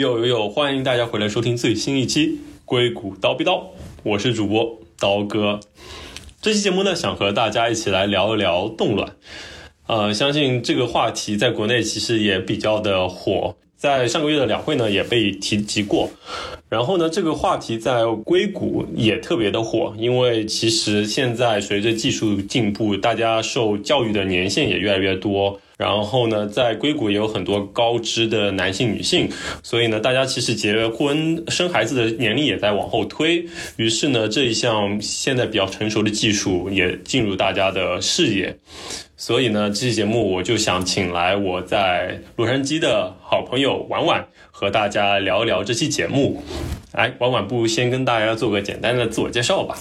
有有有，欢迎大家回来收听最新一期《硅谷刀逼刀》，我是主播刀哥。这期节目呢，想和大家一起来聊一聊冻卵。呃，相信这个话题在国内其实也比较的火，在上个月的两会呢也被提及过。然后呢，这个话题在硅谷也特别的火，因为其实现在随着技术进步，大家受教育的年限也越来越多。然后呢，在硅谷也有很多高知的男性、女性，所以呢，大家其实结婚生孩子的年龄也在往后推。于是呢，这一项现在比较成熟的技术也进入大家的视野。所以呢，这期节目我就想请来我在洛杉矶的好朋友婉婉，和大家聊一聊这期节目。哎，婉婉，不如先跟大家做个简单的自我介绍吧。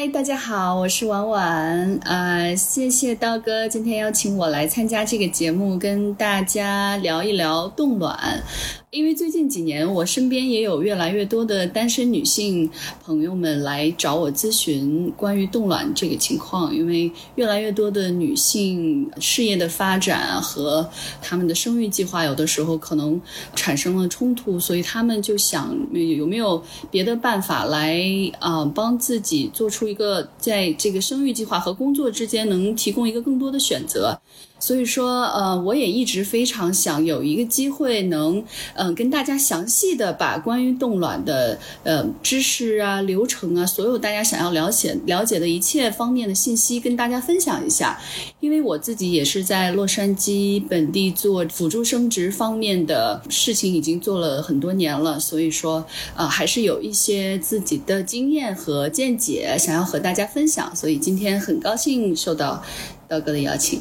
嗨，大家好，我是婉婉。呃，谢谢刀哥今天邀请我来参加这个节目，跟大家聊一聊冻卵。因为最近几年，我身边也有越来越多的单身女性朋友们来找我咨询关于冻卵这个情况。因为越来越多的女性事业的发展和她们的生育计划，有的时候可能产生了冲突，所以她们就想有没有别的办法来啊帮自己做出一个在这个生育计划和工作之间能提供一个更多的选择。所以说，呃，我也一直非常想有一个机会，能，嗯，跟大家详细的把关于冻卵的，呃，知识啊、流程啊，所有大家想要了解了解的一切方面的信息跟大家分享一下。因为我自己也是在洛杉矶本地做辅助生殖方面的事情，已经做了很多年了，所以说，呃，还是有一些自己的经验和见解想要和大家分享。所以今天很高兴受到刀哥的邀请。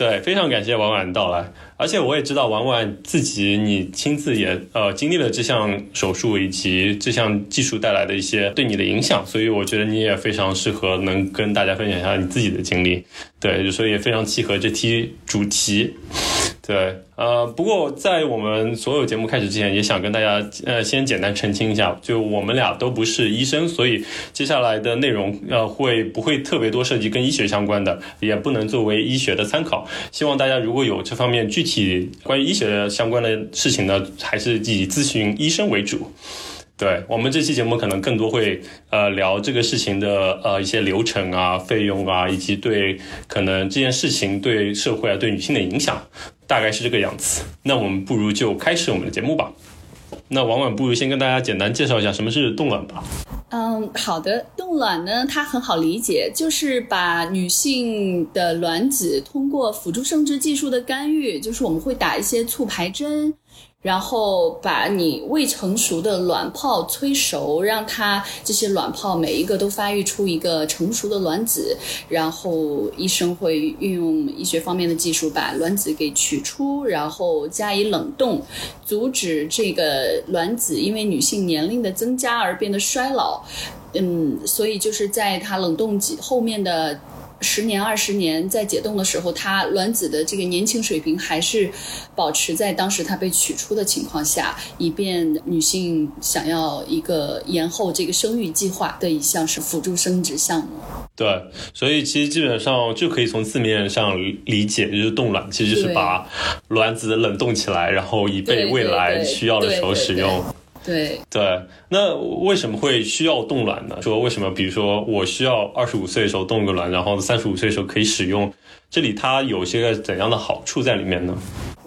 对，非常感谢婉婉的到来，而且我也知道婉婉自己，你亲自也呃经历了这项手术以及这项技术带来的一些对你的影响，所以我觉得你也非常适合能跟大家分享一下你自己的经历，对，所以也非常契合这期主题。对，呃，不过在我们所有节目开始之前，也想跟大家呃先简单澄清一下，就我们俩都不是医生，所以接下来的内容呃会不会特别多涉及跟医学相关的，也不能作为医学的参考。希望大家如果有这方面具体关于医学相关的事情呢，还是以咨询医生为主。对我们这期节目可能更多会呃聊这个事情的呃一些流程啊、费用啊，以及对可能这件事情对社会啊、对女性的影响，大概是这个样子。那我们不如就开始我们的节目吧。那婉婉不如先跟大家简单介绍一下什么是冻卵吧。嗯，好的，冻卵呢，它很好理解，就是把女性的卵子通过辅助生殖技术的干预，就是我们会打一些促排针。然后把你未成熟的卵泡催熟，让它这些卵泡每一个都发育出一个成熟的卵子，然后医生会运用医学方面的技术把卵子给取出，然后加以冷冻，阻止这个卵子因为女性年龄的增加而变得衰老。嗯，所以就是在它冷冻几后面的。十年、二十年在解冻的时候，它卵子的这个年轻水平还是保持在当时它被取出的情况下，以便女性想要一个延后这个生育计划的一项是辅助生殖项目。对，所以其实基本上就可以从字面上理解，就是冻卵其实就是把卵子冷冻起来，然后以备未来需要的时候使用。对对，对对那为什么会需要冻卵呢？说为什么，比如说我需要二十五岁的时候冻个卵，然后三十五岁的时候可以使用，这里它有些个怎样的好处在里面呢？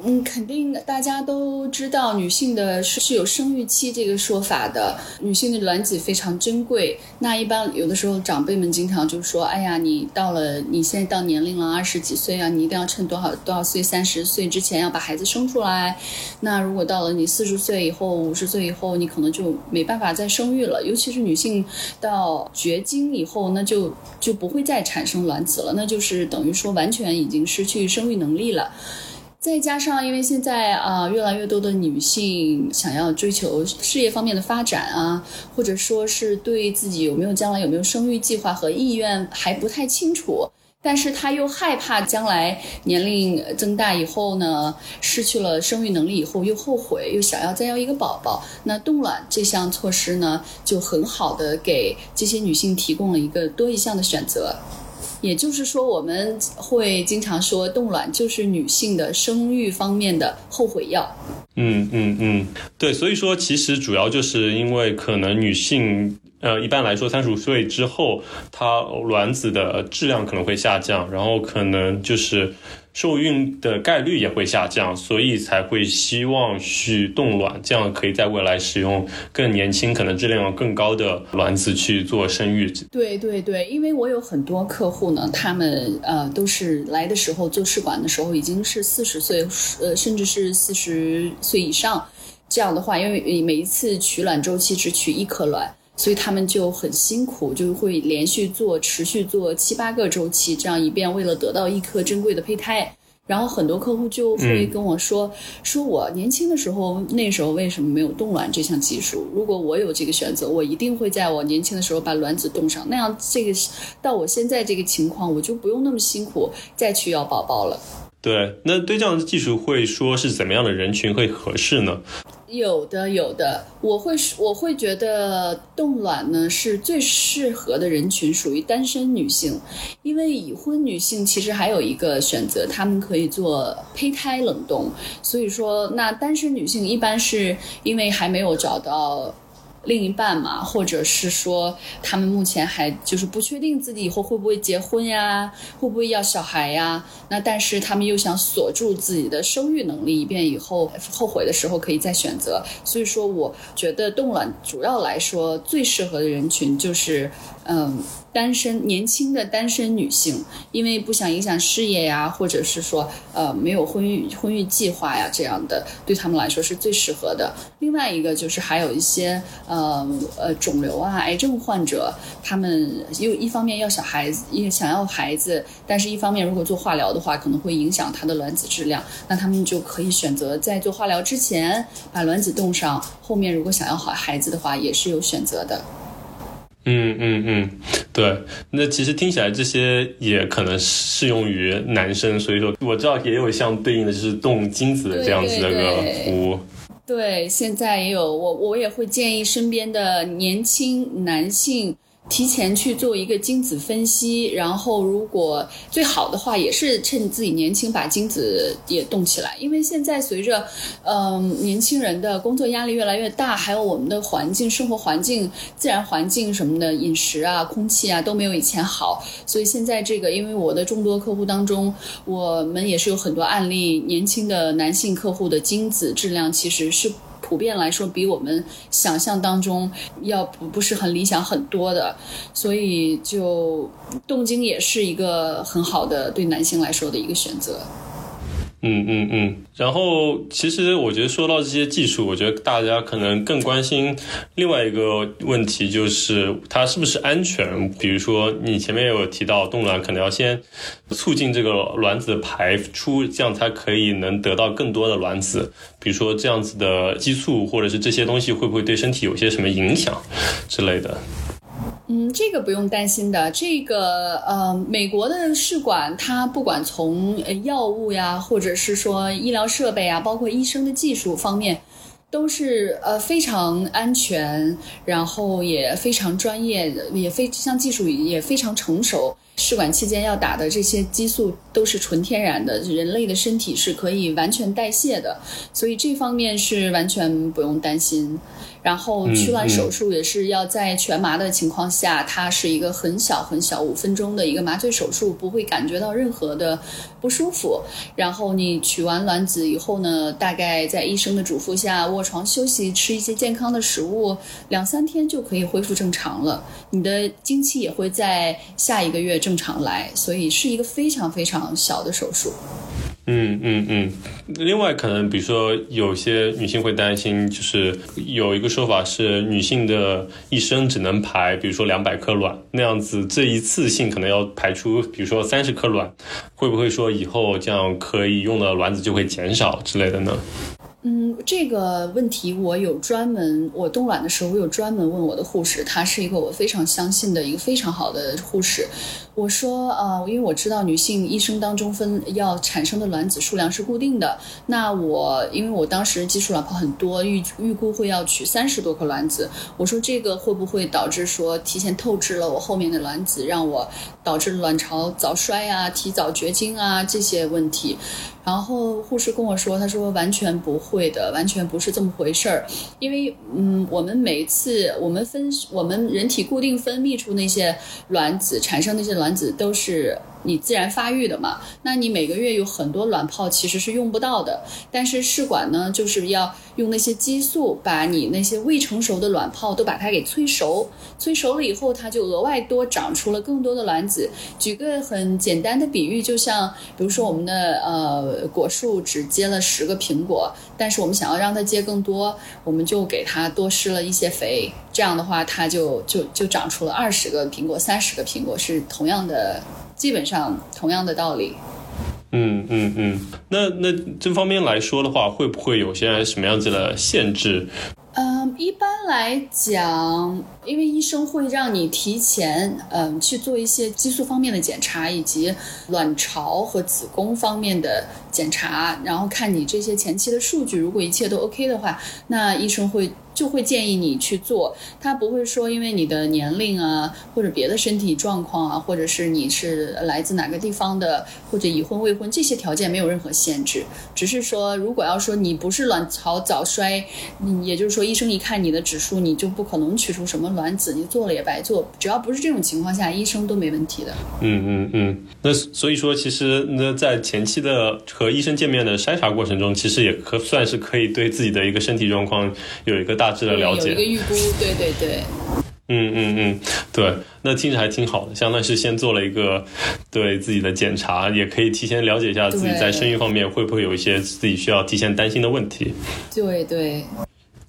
嗯，肯定大家都知道，女性的是是有生育期这个说法的。女性的卵子非常珍贵。那一般有的时候长辈们经常就说：“哎呀，你到了你现在到年龄了，二十几岁啊，你一定要趁多少多少岁，三十岁之前要把孩子生出来。那如果到了你四十岁以后、五十岁以后，你可能就没办法再生育了。尤其是女性到绝经以后，那就就不会再产生卵子了，那就是等于说完全已经失去生育能力了。”再加上，因为现在啊，越来越多的女性想要追求事业方面的发展啊，或者说是对自己有没有将来有没有生育计划和意愿还不太清楚，但是她又害怕将来年龄增大以后呢，失去了生育能力以后又后悔，又想要再要一个宝宝，那冻卵这项措施呢，就很好的给这些女性提供了一个多一项的选择。也就是说，我们会经常说冻卵就是女性的生育方面的后悔药。嗯嗯嗯，对，所以说其实主要就是因为可能女性，呃，一般来说三十五岁之后，她卵子的质量可能会下降，然后可能就是受孕的概率也会下降，所以才会希望去冻卵，这样可以在未来使用更年轻、可能质量更高的卵子去做生育。对对对，因为我有很多客户呢，他们呃都是来的时候做试管的时候已经是四十岁，呃，甚至是四十岁以上。这样的话，因为每一次取卵周期只取一颗卵，所以他们就很辛苦，就会连续做、持续做七八个周期，这样以便为了得到一颗珍贵的胚胎。然后很多客户就会跟我说：“说我年轻的时候，那时候为什么没有冻卵这项技术？如果我有这个选择，我一定会在我年轻的时候把卵子冻上。那样，这个到我现在这个情况，我就不用那么辛苦再去要宝宝了。”对，那对这样的技术会说是怎么样的人群会合适呢？有的，有的，我会我会觉得冻卵呢是最适合的人群，属于单身女性，因为已婚女性其实还有一个选择，她们可以做胚胎冷冻。所以说，那单身女性一般是因为还没有找到。另一半嘛，或者是说他们目前还就是不确定自己以后会不会结婚呀，会不会要小孩呀？那但是他们又想锁住自己的生育能力，以便以后后悔的时候可以再选择。所以说，我觉得冻卵主要来说最适合的人群就是。嗯，单身年轻的单身女性，因为不想影响事业呀，或者是说呃没有婚育婚育计划呀，这样的对他们来说是最适合的。另外一个就是还有一些呃呃肿瘤啊、癌症患者，他们又一方面要小孩子，也想要孩子，但是一方面如果做化疗的话，可能会影响他的卵子质量，那他们就可以选择在做化疗之前把卵子冻上，后面如果想要好孩子的话，也是有选择的。嗯嗯嗯，对，那其实听起来这些也可能适用于男生，所以说我知道也有相对应的就是动精子的这样子的一个服务。对，现在也有，我我也会建议身边的年轻男性。提前去做一个精子分析，然后如果最好的话，也是趁自己年轻把精子也冻起来。因为现在随着，嗯，年轻人的工作压力越来越大，还有我们的环境、生活环境、自然环境什么的，饮食啊、空气啊都没有以前好。所以现在这个，因为我的众多客户当中，我们也是有很多案例，年轻的男性客户的精子质量其实是。普遍来说，比我们想象当中要不不是很理想很多的，所以就动经也是一个很好的对男性来说的一个选择。嗯嗯嗯，然后其实我觉得说到这些技术，我觉得大家可能更关心另外一个问题，就是它是不是安全。比如说你前面有提到冻卵，可能要先促进这个卵子排出，这样才可以能得到更多的卵子。比如说这样子的激素或者是这些东西，会不会对身体有些什么影响之类的？嗯，这个不用担心的。这个呃，美国的试管，它不管从药物呀，或者是说医疗设备啊，包括医生的技术方面，都是呃非常安全，然后也非常专业，也非这项技术也非常成熟。试管期间要打的这些激素都是纯天然的，人类的身体是可以完全代谢的，所以这方面是完全不用担心。然后取卵手术也是要在全麻的情况下，它是一个很小很小五分钟的一个麻醉手术，不会感觉到任何的不舒服。然后你取完卵子以后呢，大概在医生的嘱咐下卧床休息，吃一些健康的食物，两三天就可以恢复正常了。你的经期也会在下一个月正常来，所以是一个非常非常小的手术。嗯嗯嗯，另外可能比如说有些女性会担心，就是有一个说法是女性的一生只能排，比如说两百颗卵那样子，这一次性可能要排出，比如说三十颗卵，会不会说以后这样可以用的卵子就会减少之类的呢？嗯，这个问题我有专门，我冻卵的时候我有专门问我的护士，她是一个我非常相信的一个非常好的护士。我说，呃，因为我知道女性一生当中分要产生的卵子数量是固定的。那我因为我当时基础卵泡很多，预预估会要取三十多颗卵子。我说这个会不会导致说提前透支了我后面的卵子，让我导致卵巢早衰啊、提早绝经啊这些问题？然后护士跟我说，他说完全不会的，完全不是这么回事儿。因为嗯，我们每次我们分我们人体固定分泌出那些卵子，产生那些卵子都是。你自然发育的嘛，那你每个月有很多卵泡其实是用不到的，但是试管呢，就是要用那些激素把你那些未成熟的卵泡都把它给催熟，催熟了以后，它就额外多长出了更多的卵子。举个很简单的比喻，就像比如说我们的呃果树只结了十个苹果，但是我们想要让它结更多，我们就给它多施了一些肥，这样的话它就就就长出了二十个苹果、三十个苹果，是同样的。基本上同样的道理。嗯嗯嗯，那那这方面来说的话，会不会有些什么样子的限制？嗯，一般来讲，因为医生会让你提前嗯去做一些激素方面的检查，以及卵巢和子宫方面的检查，然后看你这些前期的数据，如果一切都 OK 的话，那医生会。就会建议你去做，他不会说因为你的年龄啊，或者别的身体状况啊，或者是你是来自哪个地方的，或者已婚未婚这些条件没有任何限制，只是说如果要说你不是卵巢早衰，也就是说医生一看你的指数，你就不可能取出什么卵子，你做了也白做。只要不是这种情况下，医生都没问题的。嗯嗯嗯，那所以说其实那在前期的和医生见面的筛查过程中，其实也可算是可以对自己的一个身体状况有一个大。致的了解，有一个预估，对对对，嗯嗯嗯，对，那听着还挺好的，相当于是先做了一个对自己的检查，也可以提前了解一下自己在生育方面会不会有一些自己需要提前担心的问题。对对对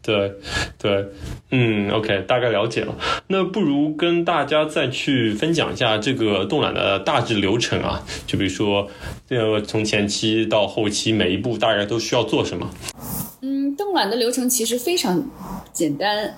对，对嗯，OK，大概了解了。那不如跟大家再去分享一下这个冻卵的大致流程啊，就比如说，呃，从前期到后期每一步大概都需要做什么。嗯，冻卵的流程其实非常简单。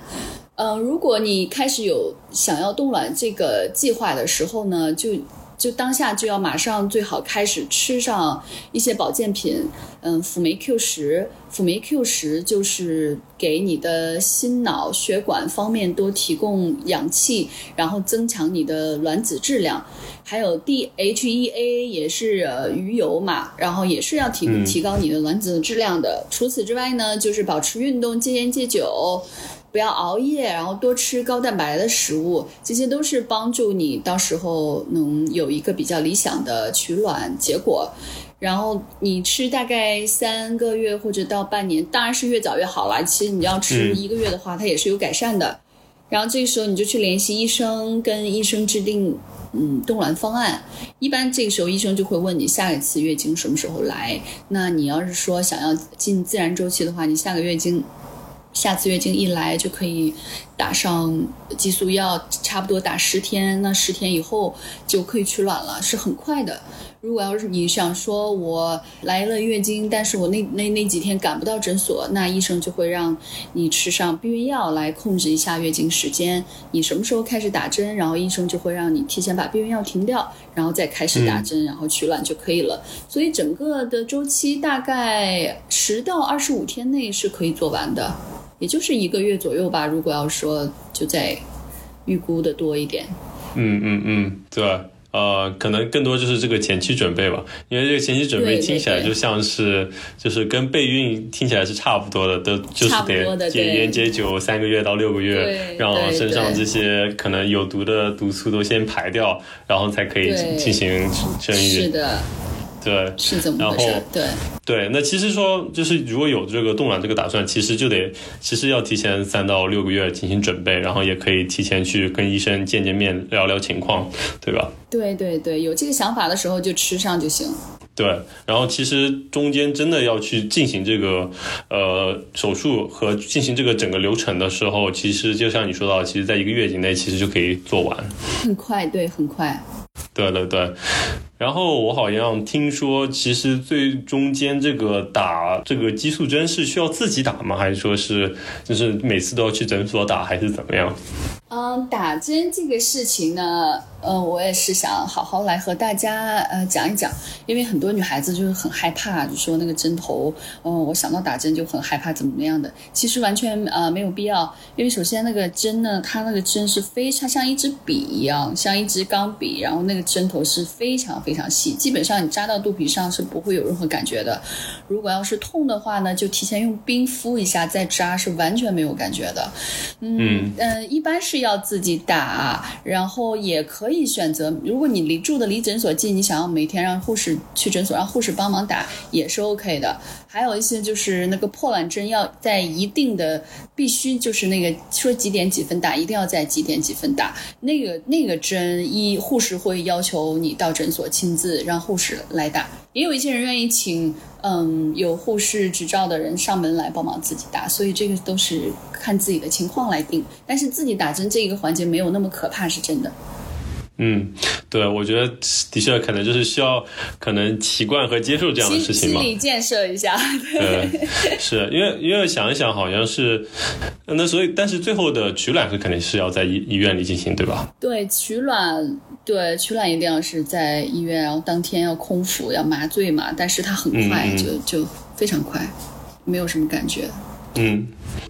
嗯，如果你开始有想要冻卵这个计划的时候呢，就就当下就要马上最好开始吃上一些保健品。嗯，辅酶 Q 十，辅酶 Q 十就是给你的心脑血管方面多提供氧气，然后增强你的卵子质量。还有 DHEA 也是呃鱼油嘛，然后也是要提提高你的卵子质量的。除此之外呢，就是保持运动、戒烟戒酒，不要熬夜，然后多吃高蛋白的食物，这些都是帮助你到时候能有一个比较理想的取卵结果。然后你吃大概三个月或者到半年，当然是越早越好了。其实你要吃一个月的话，它也是有改善的。然后这个时候你就去联系医生，跟医生制定。嗯，冻卵方案一般这个时候医生就会问你下一次月经什么时候来。那你要是说想要进自然周期的话，你下个月经，下次月经一来就可以打上激素药，差不多打十天，那十天以后就可以取卵了，是很快的。如果要是你想说，我来了月经，但是我那那那几天赶不到诊所，那医生就会让你吃上避孕药来控制一下月经时间。你什么时候开始打针，然后医生就会让你提前把避孕药停掉，然后再开始打针，然后取卵就可以了。所以整个的周期大概十到二十五天内是可以做完的，也就是一个月左右吧。如果要说就在预估的多一点，嗯嗯嗯，对。呃，可能更多就是这个前期准备吧，因为这个前期准备听起来就像是，就是跟备孕听起来是差不多的，都就是得戒烟戒酒三个月到六个月，让身上这些可能有毒的毒素都先排掉，然后才可以进行生育。是的。对，是怎么回事？对对，那其实说就是如果有这个冻卵这个打算，其实就得其实要提前三到六个月进行准备，然后也可以提前去跟医生见见面，聊聊情况，对吧？对对对，有这个想法的时候就吃上就行。对，然后其实中间真的要去进行这个呃手术和进行这个整个流程的时候，其实就像你说到，其实在一个月以内其实就可以做完，很快，对，很快。对对对。然后我好像听说，其实最中间这个打这个激素针是需要自己打吗？还是说是就是每次都要去诊所打，还是怎么样？嗯，打针这个事情呢，呃，我也是想好好来和大家呃讲一讲，因为很多女孩子就是很害怕，就说那个针头，嗯，我想到打针就很害怕，怎么样的？其实完全呃没有必要，因为首先那个针呢，它那个针是非常像一支笔一样，像一支钢笔，然后那个针头是非常非常细，基本上你扎到肚皮上是不会有任何感觉的。如果要是痛的话呢，就提前用冰敷一下再扎，是完全没有感觉的。嗯嗯，一般是要自己打，然后也可以选择，如果你离住的离诊所近，你想要每天让护士去诊所让护士帮忙打也是 OK 的。还有一些就是那个破卵针要在一定的必须就是那个说几点几分打，一定要在几点几分打。那个那个针一护士会要求你到诊所亲自让护士来打，也有一些人愿意请嗯有护士执照的人上门来帮忙自己打，所以这个都是看自己的情况来定。但是自己打针这一个环节没有那么可怕，是真的。嗯，对，我觉得的确可能就是需要可能习惯和接受这样的事情嘛，心理建设一下。对，是因为因为想一想，好像是那所以，但是最后的取卵是肯定是要在医医院里进行，对吧？对，取卵，对取卵一定要是在医院，然后当天要空腹，要麻醉嘛。但是它很快，就就非常快，没有什么感觉。嗯，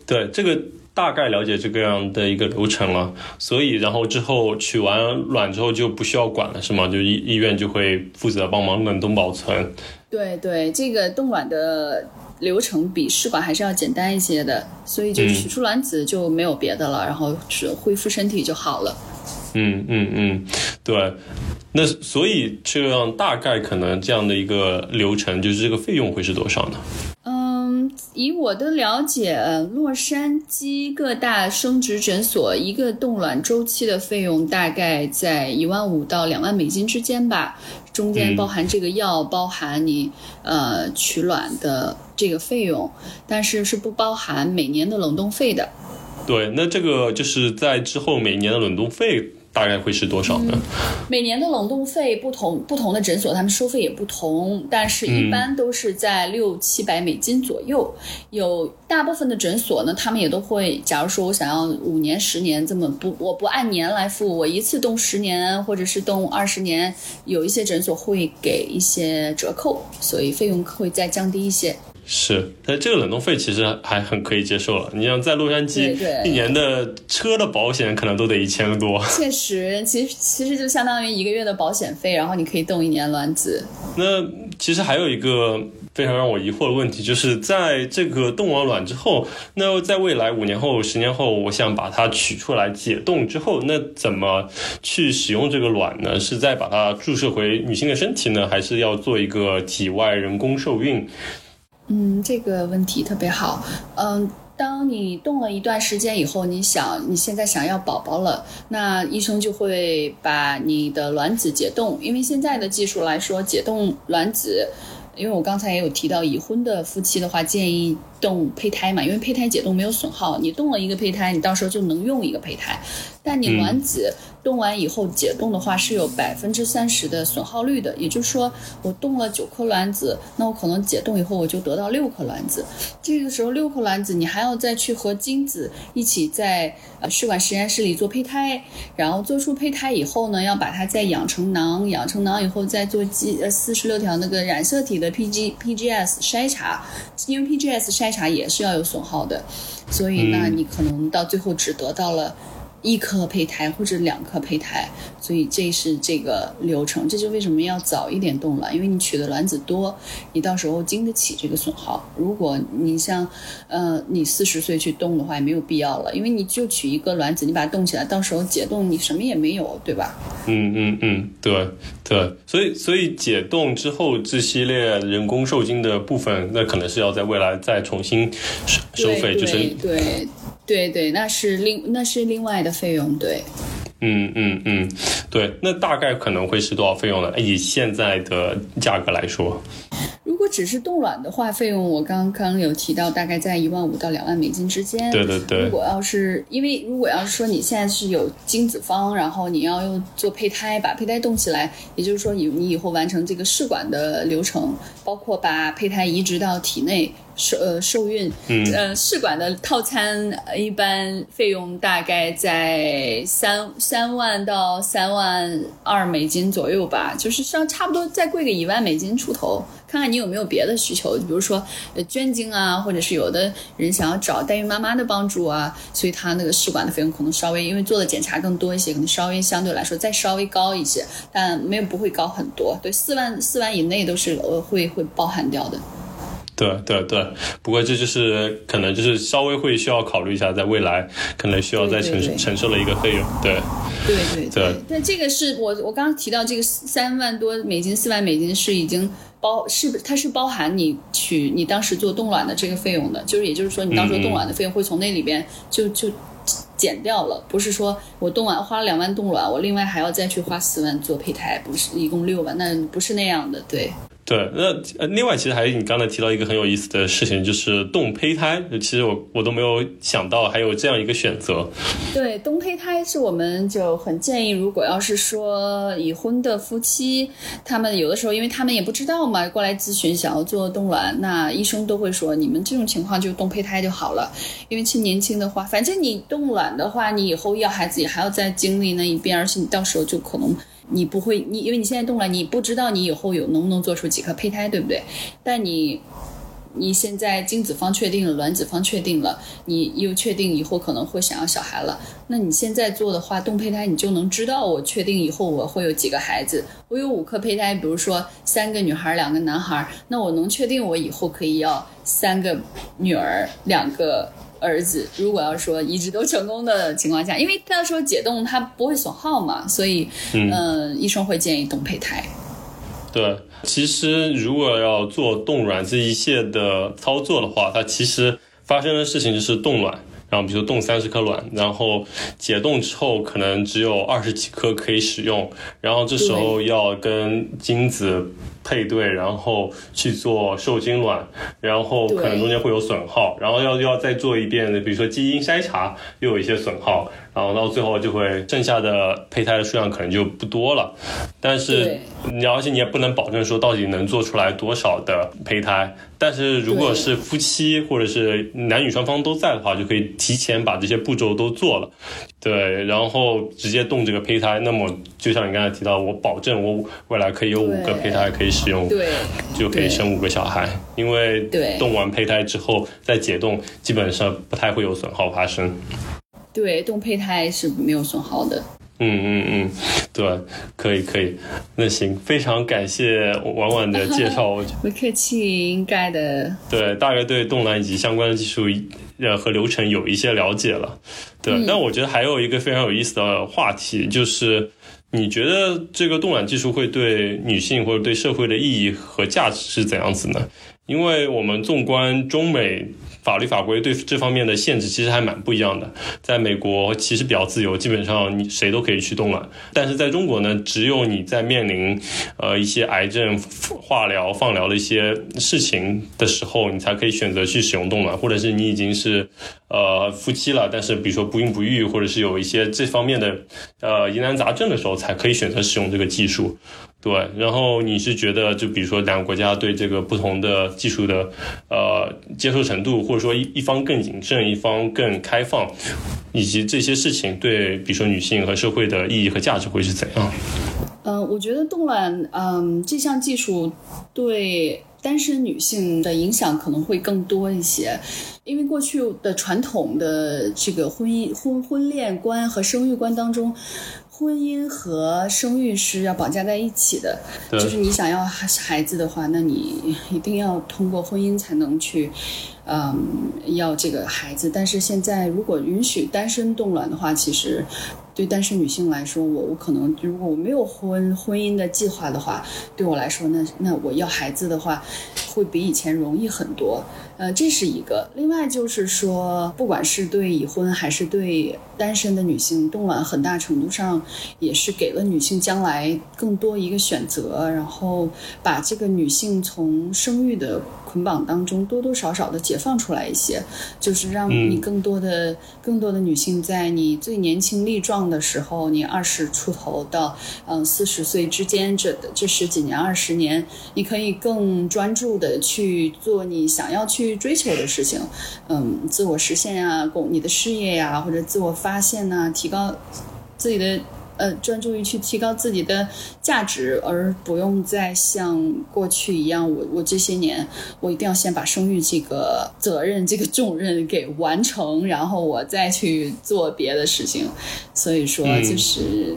对这个。大概了解这个样的一个流程了，所以然后之后取完卵之后就不需要管了，是吗？就医医院就会负责帮忙冷冻保存。对对，这个冻卵的流程比试管还是要简单一些的，所以就取出卵子就没有别的了，然后是恢复身体就好了。嗯嗯嗯，对。那所以这样大概可能这样的一个流程，就是这个费用会是多少呢？以我的了解，洛杉矶各大生殖诊所一个冻卵周期的费用大概在一万五到两万美金之间吧，中间包含这个药，包含你呃取卵的这个费用，但是是不包含每年的冷冻费的。对，那这个就是在之后每年的冷冻费。大概会是多少呢？每年的冷冻费不同，不同的诊所他们收费也不同，但是一般都是在六七百美金左右。有大部分的诊所呢，他们也都会，假如说我想要五年、十年这么不，我不按年来付，我一次冻十年或者是冻二十年，有一些诊所会给一些折扣，所以费用会再降低一些。是，但这个冷冻费其实还很可以接受了。你像在洛杉矶，一年的车的保险可能都得一千多。确实，其实其实就相当于一个月的保险费，然后你可以冻一年卵子。那其实还有一个非常让我疑惑的问题，就是在这个冻完卵之后，那在未来五年后、十年后，我想把它取出来解冻之后，那怎么去使用这个卵呢？是再把它注射回女性的身体呢，还是要做一个体外人工受孕？嗯，这个问题特别好。嗯，当你冻了一段时间以后，你想你现在想要宝宝了，那医生就会把你的卵子解冻。因为现在的技术来说，解冻卵子，因为我刚才也有提到，已婚的夫妻的话建议冻胚胎嘛，因为胚胎解冻没有损耗，你冻了一个胚胎，你到时候就能用一个胚胎。但你卵子冻完以后解冻的话是有百分之三十的损耗率的，也就是说我冻了九颗卵子，那我可能解冻以后我就得到六颗卵子。这个时候六颗卵子你还要再去和精子一起在呃试管实验室里做胚胎，然后做出胚胎以后呢，要把它再养成囊，养成囊以后再做 G 呃四十六条那个染色体的 PG PGS 筛查，因为 PGS 筛查也是要有损耗的，所以那你可能到最后只得到了。一颗胚胎或者两颗胚胎，所以这是这个流程。这就为什么要早一点冻卵，因为你取的卵子多，你到时候经得起这个损耗。如果你像，呃，你四十岁去冻的话，也没有必要了，因为你就取一个卵子，你把它冻起来，到时候解冻你什么也没有，对吧？嗯嗯嗯，对对，所以所以解冻之后这系列人工受精的部分，那可能是要在未来再重新收收费，就是对。对对，那是另那是另外的费用，对。嗯嗯嗯，对，那大概可能会是多少费用呢？以现在的价格来说。如果只是冻卵的话，费用我刚刚有提到，大概在一万五到两万美金之间。对对对。如果要是因为如果要是说你现在是有精子方，然后你要用做胚胎，把胚胎冻起来，也就是说你你以后完成这个试管的流程，包括把胚胎移植到体内受呃受孕，嗯呃试管的套餐一般费用大概在三三三万到三万二美金左右吧，就是上差不多再贵个一万美金出头。看看你有没有别的需求，比如说捐精啊，或者是有的人想要找代孕妈妈的帮助啊，所以他那个试管的费用可能稍微因为做的检查更多一些，可能稍微相对来说再稍微高一些，但没有不会高很多，对，四万四万以内都是呃会会包含掉的。对对对，不过这就是可能就是稍微会需要考虑一下，在未来可能需要再承承受的一个费用。对对对对，那这个是我我刚刚提到这个三万多美金、四万美金是已经包是不它是包含你取你当时做冻卵的这个费用的，就是也就是说你当时冻卵的费用会从那里边就就减掉了，不是说我冻卵花了两万冻卵，我另外还要再去花四万做胚胎，不是一共六万，那不是那样的，对。对，那，另外其实还有你刚才提到一个很有意思的事情，就是冻胚胎。其实我我都没有想到还有这样一个选择。对，冻胚胎是我们就很建议，如果要是说已婚的夫妻，他们有的时候因为他们也不知道嘛，过来咨询想要做冻卵，那医生都会说，你们这种情况就冻胚胎就好了。因为趁年轻的话，反正你冻卵的话，你以后要孩子也还要再经历那一遍，而且你到时候就可能。你不会，你因为你现在动了，你不知道你以后有能不能做出几颗胚胎，对不对？但你，你现在精子方确定了，卵子方确定了，你又确定以后可能会想要小孩了。那你现在做的话，冻胚胎，你就能知道我确定以后我会有几个孩子。我有五颗胚胎，比如说三个女孩，两个男孩，那我能确定我以后可以要三个女儿，两个。儿子，如果要说移植都成功的情况下，因为到时候解冻它不会损耗嘛，所以，嗯，医生会建议冻胚胎。对，其实如果要做冻卵这一切的操作的话，它其实发生的事情就是冻卵，然后比如说冻三十颗卵，然后解冻之后可能只有二十几颗可以使用，然后这时候要跟精子。配对，然后去做受精卵，然后可能中间会有损耗，然后要要再做一遍，比如说基因筛查，又有一些损耗，然后到最后就会剩下的胚胎的数量可能就不多了。但是你而且你也不能保证说到底能做出来多少的胚胎。但是如果是夫妻或者是男女双方都在的话，就可以提前把这些步骤都做了，对，然后直接动这个胚胎。那么就像你刚才提到，我保证我未来可以有五个胚胎可以使用，对，就可以生五个小孩。因为动完胚胎之后再解冻，基本上不太会有损耗发生。对，冻胚胎是没有损耗的。嗯嗯嗯，对，可以可以，那行，非常感谢婉婉的介绍。不 客气，应该的。对，大概对冻卵以及相关的技术呃和流程有一些了解了。对，但我觉得还有一个非常有意思的话题，就是你觉得这个冻卵技术会对女性或者对社会的意义和价值是怎样子呢？因为我们纵观中美。法律法规对这方面的限制其实还蛮不一样的。在美国其实比较自由，基本上你谁都可以去冻卵。但是在中国呢，只有你在面临呃一些癌症、化疗、放疗的一些事情的时候，你才可以选择去使用冻卵，或者是你已经是呃夫妻了，但是比如说不孕不育，或者是有一些这方面的呃疑难杂症的时候，才可以选择使用这个技术。对，然后你是觉得，就比如说两个国家对这个不同的技术的呃接受程度，或者说一一方更谨慎，一方更开放，以及这些事情对，比如说女性和社会的意义和价值会是怎样？嗯，我觉得冻卵，嗯，这项技术对单身女性的影响可能会更多一些，因为过去的传统的这个婚姻婚婚恋观和生育观当中。婚姻和生育是要绑架在一起的，就是你想要孩子的话，那你一定要通过婚姻才能去，嗯，要这个孩子。但是现在如果允许单身冻卵的话，其实。对单身女性来说，我我可能如果我没有婚婚姻的计划的话，对我来说，那那我要孩子的话，会比以前容易很多。呃，这是一个。另外就是说，不管是对已婚还是对单身的女性，冻卵很大程度上也是给了女性将来更多一个选择，然后把这个女性从生育的捆绑当中多多少少的解放出来一些，就是让你更多的更多的女性在你最年轻力壮。的时候，你二十出头到嗯四十岁之间，这这十几年、二十年，你可以更专注的去做你想要去追求的事情，嗯，自我实现啊，供你的事业呀，或者自我发现呐，提高自己的呃专注于去提高自己的价值，而不用再像过去一样，我我这些年我一定要先把生育这个责任、这个重任给完成，然后我再去做别的事情。所以说，就是。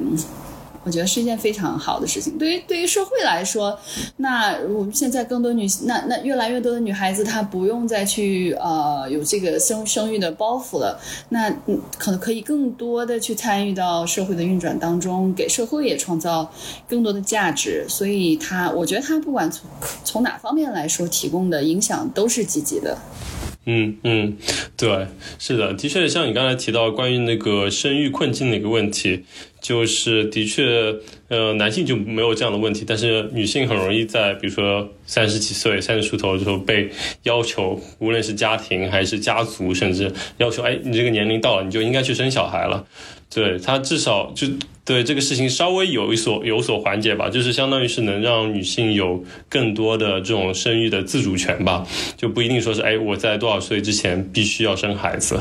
我觉得是一件非常好的事情。对于对于社会来说，那我们现在更多女性，那那越来越多的女孩子，她不用再去呃有这个生生育的包袱了。那嗯，可能可以更多的去参与到社会的运转当中，给社会也创造更多的价值。所以，她我觉得她不管从从哪方面来说，提供的影响都是积极的。嗯嗯，对，是的，的确像你刚才提到关于那个生育困境的一个问题。就是的确，呃，男性就没有这样的问题，但是女性很容易在比如说三十几岁、三十出头的时候被要求，无论是家庭还是家族，甚至要求，哎，你这个年龄到了，你就应该去生小孩了。对他至少就对这个事情稍微有一所有所缓解吧，就是相当于是能让女性有更多的这种生育的自主权吧，就不一定说是哎我在多少岁之前必须要生孩子。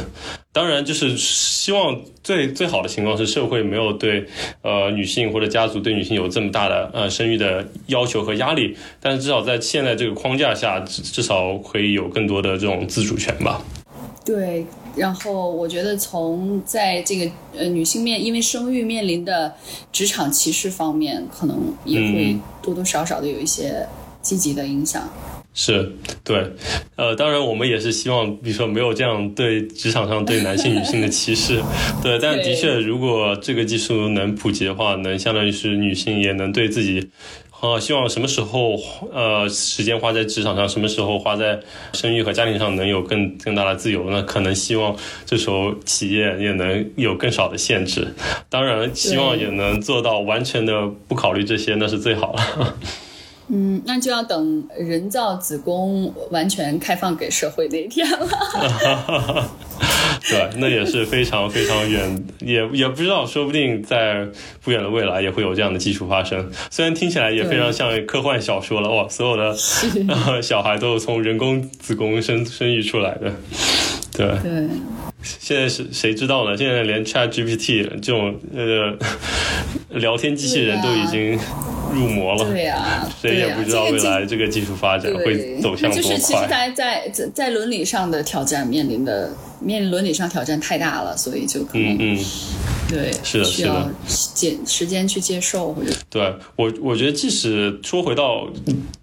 当然，就是希望最最好的情况是社会没有对呃女性或者家族对女性有这么大的呃生育的要求和压力，但是至少在现在这个框架下，至少可以有更多的这种自主权吧。对。然后我觉得，从在这个呃女性面因为生育面临的职场歧视方面，可能也会多多少少的有一些积极的影响。是，对，呃，当然我们也是希望，比如说没有这样对职场上对男性、女性的歧视，对。但的确，如果这个技术能普及的话，能相当于是女性也能对自己。啊，希望什么时候呃时间花在职场上，什么时候花在生育和家庭上，能有更更大的自由。那可能希望这时候企业也能有更少的限制。当然，希望也能做到完全的不考虑这些，那是最好了。嗯，那就要等人造子宫完全开放给社会那一天了。对，那也是非常非常远，也也不知道，说不定在不远的未来也会有这样的技术发生。虽然听起来也非常像科幻小说了，哇，所有的 小孩都是从人工子宫生生育出来的。对对，现在是谁知道呢？现在连 Chat GPT 这种呃聊天机器人都已经。入魔了，对呀，谁也不知道未来这个技术发展会走向多快。就是其实大家在在在伦理上的挑战面临的面临伦理上挑战太大了，所以就可能嗯嗯。对，是的，需要接时间去接受，或者对我，我觉得即使说回到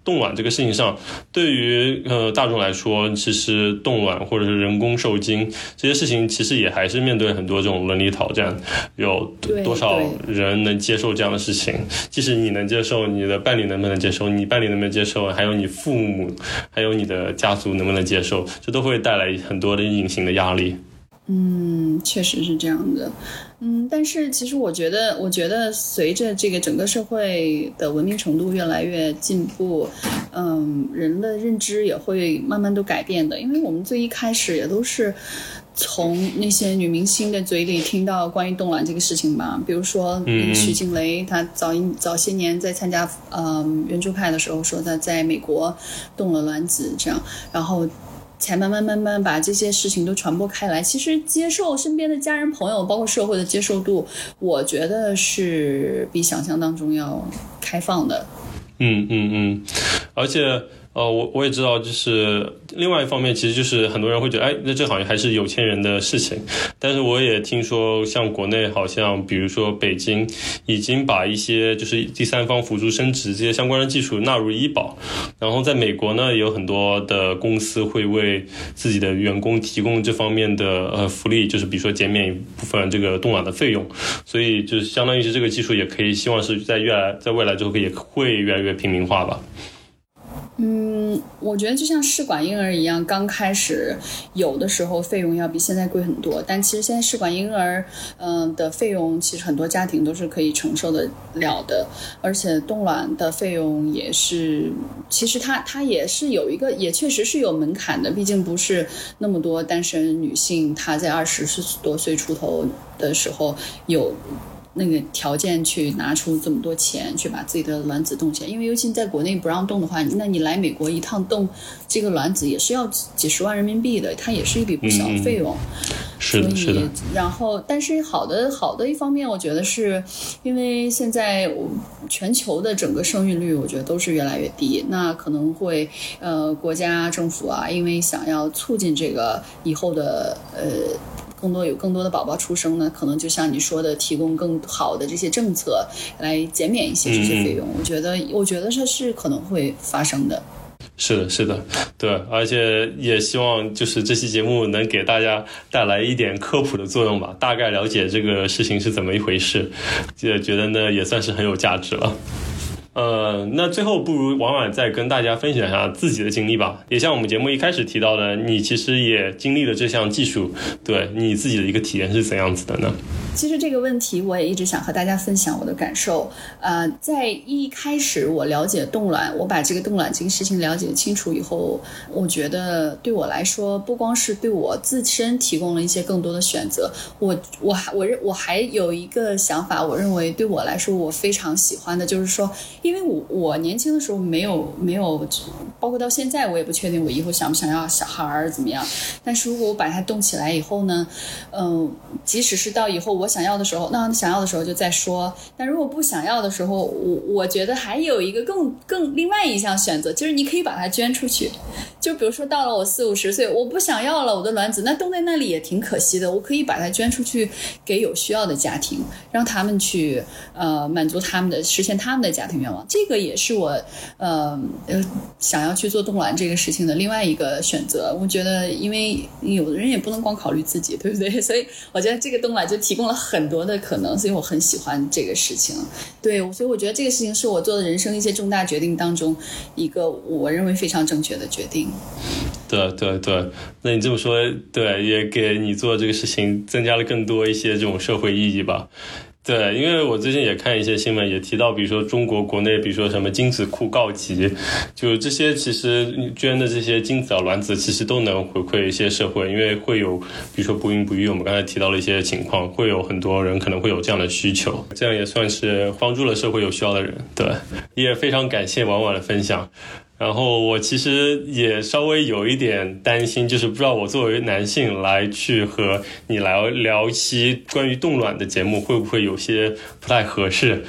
冻卵这个事情上，对于呃大众来说，其实冻卵或者是人工受精这些事情，其实也还是面对很多这种伦理挑战。有多少人能接受这样的事情？即使你能接受，你的伴侣能不能接受？你伴侣能不能接受？还有你父母，还有你的家族能不能接受？这都会带来很多的隐形的压力。嗯，确实是这样的。嗯，但是其实我觉得，我觉得随着这个整个社会的文明程度越来越进步，嗯，人的认知也会慢慢都改变的。因为我们最一开始也都是从那些女明星的嘴里听到关于冻卵这个事情吧，比如说徐静蕾，她早一早些年在参加嗯圆桌派的时候说她在美国冻了卵子，这样，然后。才慢慢慢慢把这些事情都传播开来。其实接受身边的家人朋友，包括社会的接受度，我觉得是比想象当中要开放的。嗯嗯嗯，而且。呃，我我也知道，就是另外一方面，其实就是很多人会觉得，哎，那这好像还是有钱人的事情。但是我也听说，像国内好像，比如说北京，已经把一些就是第三方辅助生殖这些相关的技术纳入医保。然后在美国呢，也有很多的公司会为自己的员工提供这方面的呃福利，就是比如说减免一部分这个冻卵的费用。所以就是相当于是这个技术也可以，希望是在越来在未来之后也会越来越平民化吧。嗯，我觉得就像试管婴儿一样，刚开始有的时候费用要比现在贵很多，但其实现在试管婴儿，嗯的费用其实很多家庭都是可以承受得了的，而且冻卵的费用也是，其实它它也是有一个，也确实是有门槛的，毕竟不是那么多单身女性她在二十多岁出头的时候有。那个条件去拿出这么多钱去把自己的卵子冻起来，因为尤其在国内不让冻的话，那你来美国一趟冻这个卵子也是要几十万人民币的，它也是一笔不小的费用。是的，是的。然后，但是好的好的一方面，我觉得是因为现在全球的整个生育率，我觉得都是越来越低。那可能会呃，国家政府啊，因为想要促进这个以后的呃。更多有更多的宝宝出生呢，可能就像你说的，提供更好的这些政策来减免一些这些费用。我觉得，我觉得这是可能会发生的。是的，是的，对，而且也希望就是这期节目能给大家带来一点科普的作用吧，大概了解这个事情是怎么一回事，也觉得呢也算是很有价值了。呃，那最后不如婉婉再跟大家分享一下自己的经历吧。也像我们节目一开始提到的，你其实也经历了这项技术，对你自己的一个体验是怎样子的呢？其实这个问题我也一直想和大家分享我的感受。呃，在一开始我了解冻卵，我把这个冻卵这个事情了解清楚以后，我觉得对我来说，不光是对我自身提供了一些更多的选择，我我还我认我还有一个想法，我认为对我来说我非常喜欢的就是说。因为我我年轻的时候没有没有，包括到现在我也不确定我以后想不想要小孩儿怎么样。但是如果我把它冻起来以后呢，嗯，即使是到以后我想要的时候，那想要的时候就再说。但如果不想要的时候，我我觉得还有一个更更另外一项选择，就是你可以把它捐出去。就比如说到了我四五十岁，我不想要了我的卵子，那冻在那里也挺可惜的。我可以把它捐出去给有需要的家庭，让他们去呃满足他们的实现他们的家庭愿望。这个也是我，呃呃，想要去做冻卵这个事情的另外一个选择。我觉得，因为有的人也不能光考虑自己，对不对？所以我觉得这个冻卵就提供了很多的可能，所以我很喜欢这个事情。对，所以我觉得这个事情是我做的人生一些重大决定当中一个我认为非常正确的决定。对对对，那你这么说，对，也给你做这个事情增加了更多一些这种社会意义吧。对，因为我最近也看一些新闻，也提到，比如说中国国内，比如说什么精子库告急，就这些其实捐的这些精子啊、卵子，其实都能回馈一些社会，因为会有，比如说不孕不育，我们刚才提到了一些情况，会有很多人可能会有这样的需求，这样也算是帮助了社会有需要的人。对，也非常感谢婉婉的分享。然后我其实也稍微有一点担心，就是不知道我作为男性来去和你来聊一期关于冻卵的节目，会不会有些不太合适？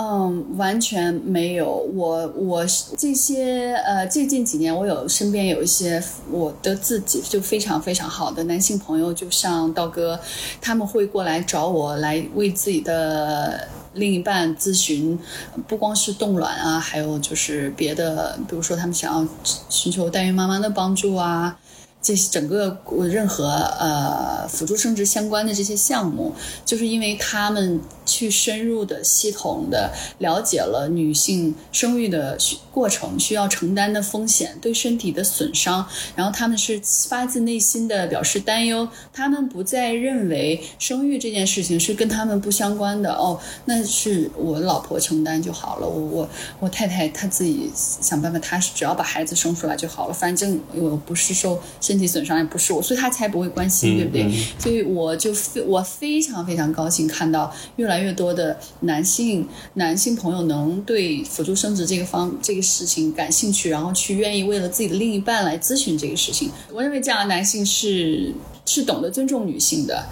嗯，完全没有。我我这些呃，最近几年我有身边有一些我的自己就非常非常好的男性朋友，就像道哥，他们会过来找我来为自己的。另一半咨询，不光是冻卵啊，还有就是别的，比如说他们想要寻求代孕妈妈的帮助啊。这整个任何呃辅助生殖相关的这些项目，就是因为他们去深入的、系统的了解了女性生育的过程需要承担的风险、对身体的损伤，然后他们是发自内心的表示担忧，他们不再认为生育这件事情是跟他们不相关的哦，那是我老婆承担就好了，我我我太太她自己想办法，她只要把孩子生出来就好了，反正我不是受。身体损伤也不是我，所以他才不会关心，对不对？所以我就非我非常非常高兴看到越来越多的男性男性朋友能对辅助生殖这个方这个事情感兴趣，然后去愿意为了自己的另一半来咨询这个事情。我认为这样的男性是是懂得尊重女性的。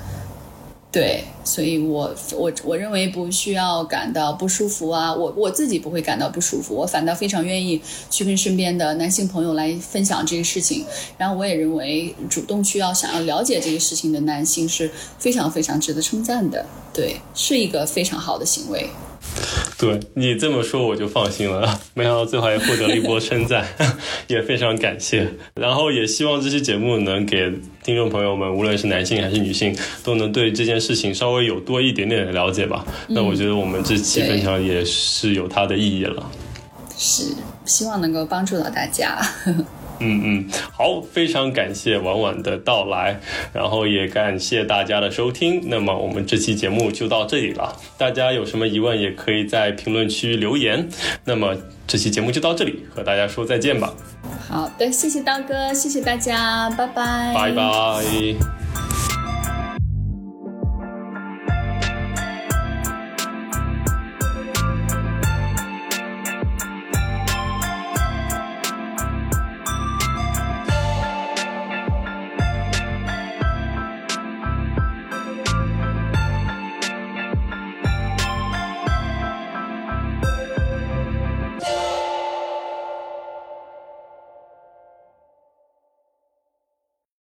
对，所以我我我认为不需要感到不舒服啊，我我自己不会感到不舒服，我反倒非常愿意去跟身边的男性朋友来分享这个事情。然后我也认为主动需要想要了解这个事情的男性是非常非常值得称赞的，对，是一个非常好的行为。对你这么说我就放心了，没想到最后还获得了一波称赞，也非常感谢。然后也希望这期节目能给听众朋友们，无论是男性还是女性，都能对这件事情稍微有多一点点的了解吧。那我觉得我们这期分享也是有它的意义了。是，希望能够帮助到大家。嗯嗯，好，非常感谢婉婉的到来，然后也感谢大家的收听。那么我们这期节目就到这里了，大家有什么疑问也可以在评论区留言。那么这期节目就到这里，和大家说再见吧。好的，谢谢刀哥，谢谢大家，拜拜，拜拜。